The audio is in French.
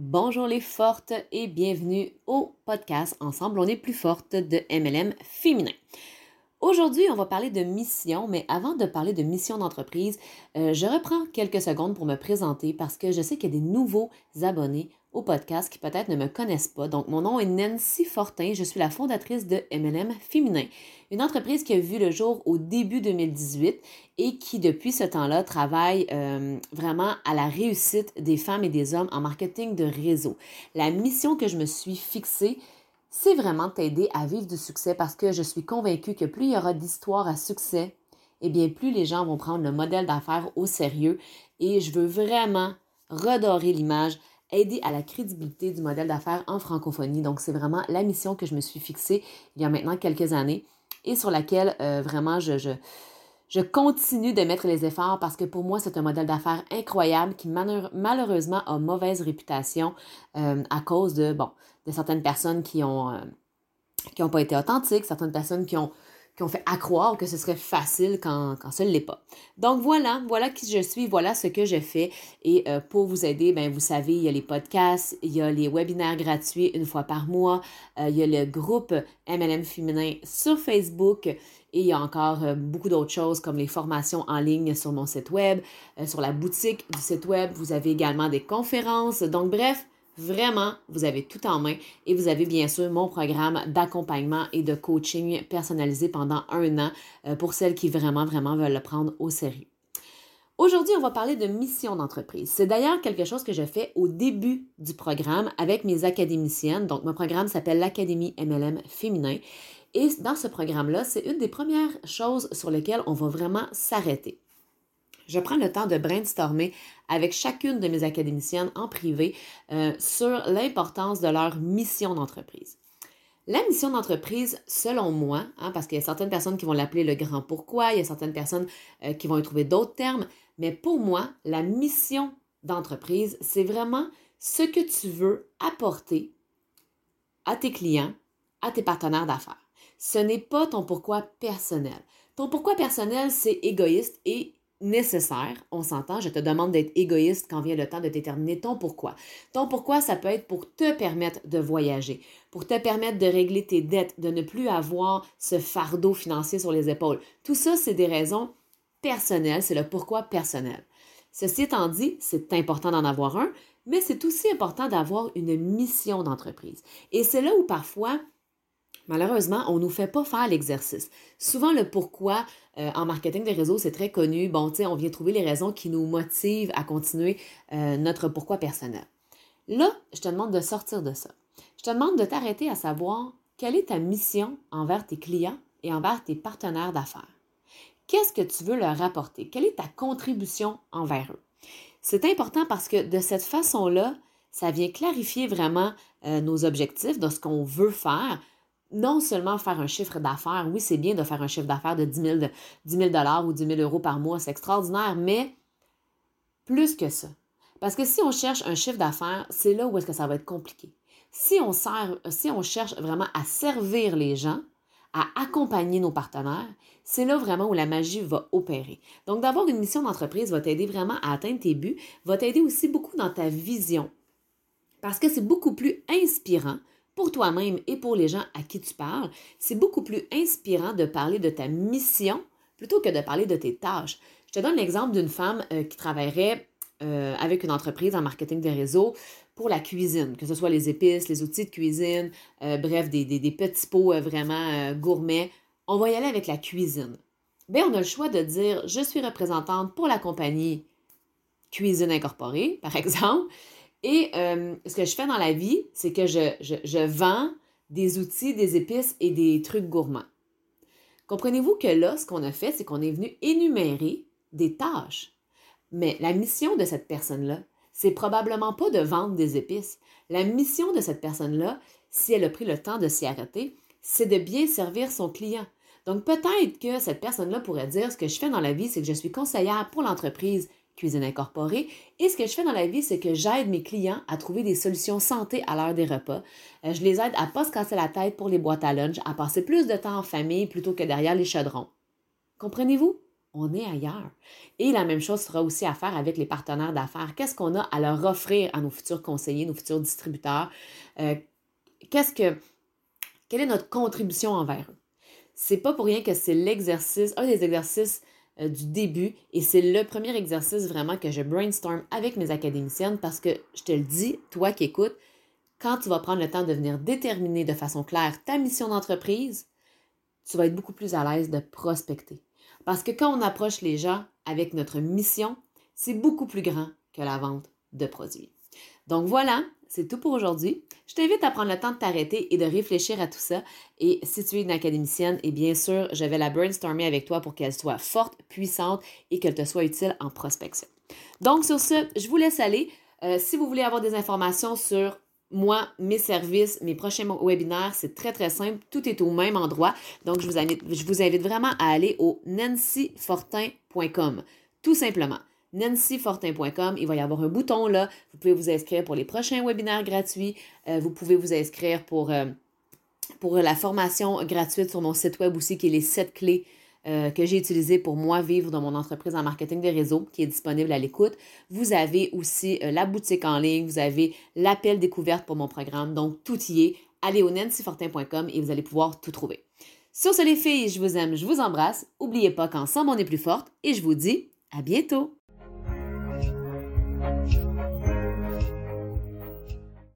Bonjour les fortes et bienvenue au podcast Ensemble, on est plus forte de MLM féminin. Aujourd'hui, on va parler de mission, mais avant de parler de mission d'entreprise, euh, je reprends quelques secondes pour me présenter parce que je sais qu'il y a des nouveaux abonnés au podcast qui peut-être ne me connaissent pas. Donc, mon nom est Nancy Fortin. Je suis la fondatrice de MLM Féminin, une entreprise qui a vu le jour au début 2018 et qui, depuis ce temps-là, travaille euh, vraiment à la réussite des femmes et des hommes en marketing de réseau. La mission que je me suis fixée, c'est vraiment de t'aider à vivre du succès parce que je suis convaincue que plus il y aura d'histoires à succès, eh bien, plus les gens vont prendre le modèle d'affaires au sérieux et je veux vraiment redorer l'image aider à la crédibilité du modèle d'affaires en francophonie. Donc, c'est vraiment la mission que je me suis fixée il y a maintenant quelques années et sur laquelle euh, vraiment je, continue de mettre les efforts parce que pour moi, c'est un modèle d'affaires incroyable qui malheureusement a mauvaise réputation euh, à cause de, bon, de certaines personnes qui ont, euh, qui n'ont pas été authentiques, certaines personnes qui ont qui ont fait accroire que ce serait facile quand, quand ce ne l'est pas. Donc voilà, voilà qui je suis, voilà ce que je fais. Et euh, pour vous aider, ben, vous savez, il y a les podcasts, il y a les webinaires gratuits une fois par mois, euh, il y a le groupe MLM féminin sur Facebook. Et il y a encore euh, beaucoup d'autres choses comme les formations en ligne sur mon site web, sur la boutique du site web. Vous avez également des conférences. Donc bref, Vraiment, vous avez tout en main et vous avez bien sûr mon programme d'accompagnement et de coaching personnalisé pendant un an euh, pour celles qui vraiment, vraiment veulent le prendre au sérieux. Aujourd'hui, on va parler de mission d'entreprise. C'est d'ailleurs quelque chose que je fais au début du programme avec mes académiciennes. Donc, mon programme s'appelle l'Académie MLM féminin. Et dans ce programme-là, c'est une des premières choses sur lesquelles on va vraiment s'arrêter je prends le temps de brainstormer avec chacune de mes académiciennes en privé euh, sur l'importance de leur mission d'entreprise. La mission d'entreprise, selon moi, hein, parce qu'il y a certaines personnes qui vont l'appeler le grand pourquoi, il y a certaines personnes euh, qui vont y trouver d'autres termes, mais pour moi, la mission d'entreprise, c'est vraiment ce que tu veux apporter à tes clients, à tes partenaires d'affaires. Ce n'est pas ton pourquoi personnel. Ton pourquoi personnel, c'est égoïste et nécessaire, on s'entend, je te demande d'être égoïste quand vient le temps de déterminer ton pourquoi. Ton pourquoi, ça peut être pour te permettre de voyager, pour te permettre de régler tes dettes, de ne plus avoir ce fardeau financier sur les épaules. Tout ça, c'est des raisons personnelles, c'est le pourquoi personnel. Ceci étant dit, c'est important d'en avoir un, mais c'est aussi important d'avoir une mission d'entreprise. Et c'est là où parfois Malheureusement, on ne nous fait pas faire l'exercice. Souvent, le pourquoi euh, en marketing des réseaux, c'est très connu. Bon, tu on vient trouver les raisons qui nous motivent à continuer euh, notre pourquoi personnel. Là, je te demande de sortir de ça. Je te demande de t'arrêter à savoir quelle est ta mission envers tes clients et envers tes partenaires d'affaires. Qu'est-ce que tu veux leur apporter? Quelle est ta contribution envers eux? C'est important parce que de cette façon-là, ça vient clarifier vraiment euh, nos objectifs, de ce qu'on veut faire, non seulement faire un chiffre d'affaires, oui, c'est bien de faire un chiffre d'affaires de 10 000, 10 000 ou 10 000 euros par mois, c'est extraordinaire, mais plus que ça. Parce que si on cherche un chiffre d'affaires, c'est là où est-ce que ça va être compliqué. Si on, si on cherche vraiment à servir les gens, à accompagner nos partenaires, c'est là vraiment où la magie va opérer. Donc, d'avoir une mission d'entreprise va t'aider vraiment à atteindre tes buts, va t'aider aussi beaucoup dans ta vision. Parce que c'est beaucoup plus inspirant pour toi-même et pour les gens à qui tu parles, c'est beaucoup plus inspirant de parler de ta mission plutôt que de parler de tes tâches. Je te donne l'exemple d'une femme euh, qui travaillerait euh, avec une entreprise en marketing des réseaux pour la cuisine, que ce soit les épices, les outils de cuisine, euh, bref, des, petits pots vraiment gourmets. On va y aller avec la cuisine. Bien, on a le choix de dire je suis représentante pour la compagnie Cuisine Incorporée, par exemple, et euh, ce que je fais dans la vie, c'est que je, vends des outils, des épices et des trucs gourmands. Comprenez-vous que là, ce qu'on a fait, c'est qu'on est venu énumérer des tâches. Mais la mission de cette personne-là, c'est probablement pas de vendre des épices. La mission de cette personne-là, si elle a pris le temps de s'y arrêter, c'est de bien servir son client. Donc peut-être que cette personne-là pourrait dire ce que je fais dans la vie, c'est que je suis conseillère pour l'entreprise Cuisine Incorporée. Et ce que je fais dans la vie, c'est que j'aide mes clients à trouver des solutions santé à l'heure des repas. Euh, je les aide à ne pas se casser la tête pour les boîtes à lunch, à passer plus de temps en famille plutôt que derrière les chaudrons. Comprenez-vous? on est ailleurs. Et la même chose sera aussi à faire avec les partenaires d'affaires. Qu'est-ce qu'on a à leur offrir à nos futurs conseillers, nos futurs distributeurs? Euh, qu'est-ce que, quelle est notre contribution envers eux? C'est pas pour rien que c'est l'exercice, un des exercices euh, du début et c'est le premier exercice vraiment que je brainstorm avec mes académiciennes parce que je te le dis, toi qui écoutes, quand tu vas prendre le temps de venir déterminer de façon claire ta mission d'entreprise, tu vas être beaucoup plus à l'aise de prospecter. Parce que quand on approche les gens avec notre mission, c'est beaucoup plus grand que la vente de produits. Donc voilà, c'est tout pour aujourd'hui. Je t'invite à prendre le temps de t'arrêter et de réfléchir à tout ça. Et si tu es une académicienne, et bien sûr, je vais la brainstormer avec toi pour qu'elle soit forte, puissante et qu'elle te soit utile en prospection. Donc sur ce, je vous laisse aller. Euh, si vous voulez avoir des informations sur moi, mes services, mes prochains webinaires, c'est très très simple. Tout est au même endroit. Donc, je vous invite vraiment à aller au nancyfortin.com. Tout simplement nancyfortin.com. Il va y avoir un bouton là. Vous pouvez vous inscrire pour les prochains webinaires gratuits. Euh, vous pouvez vous inscrire pour, euh, pour la formation gratuite sur mon site web aussi, qui est les 7 clés euh, que j'ai utilisées pour moi vivre dans mon entreprise en marketing des réseaux, qui est disponible à l'écoute. Vous avez aussi la boutique en ligne, vous avez l'appel découverte pour mon programme. Donc, tout y est. Allez au nancyfortin.com et vous allez pouvoir tout trouver. Sur ce, les filles, je vous aime, je vous embrasse. N'oubliez pas qu'ensemble, on est plus forte et je vous dis à bientôt.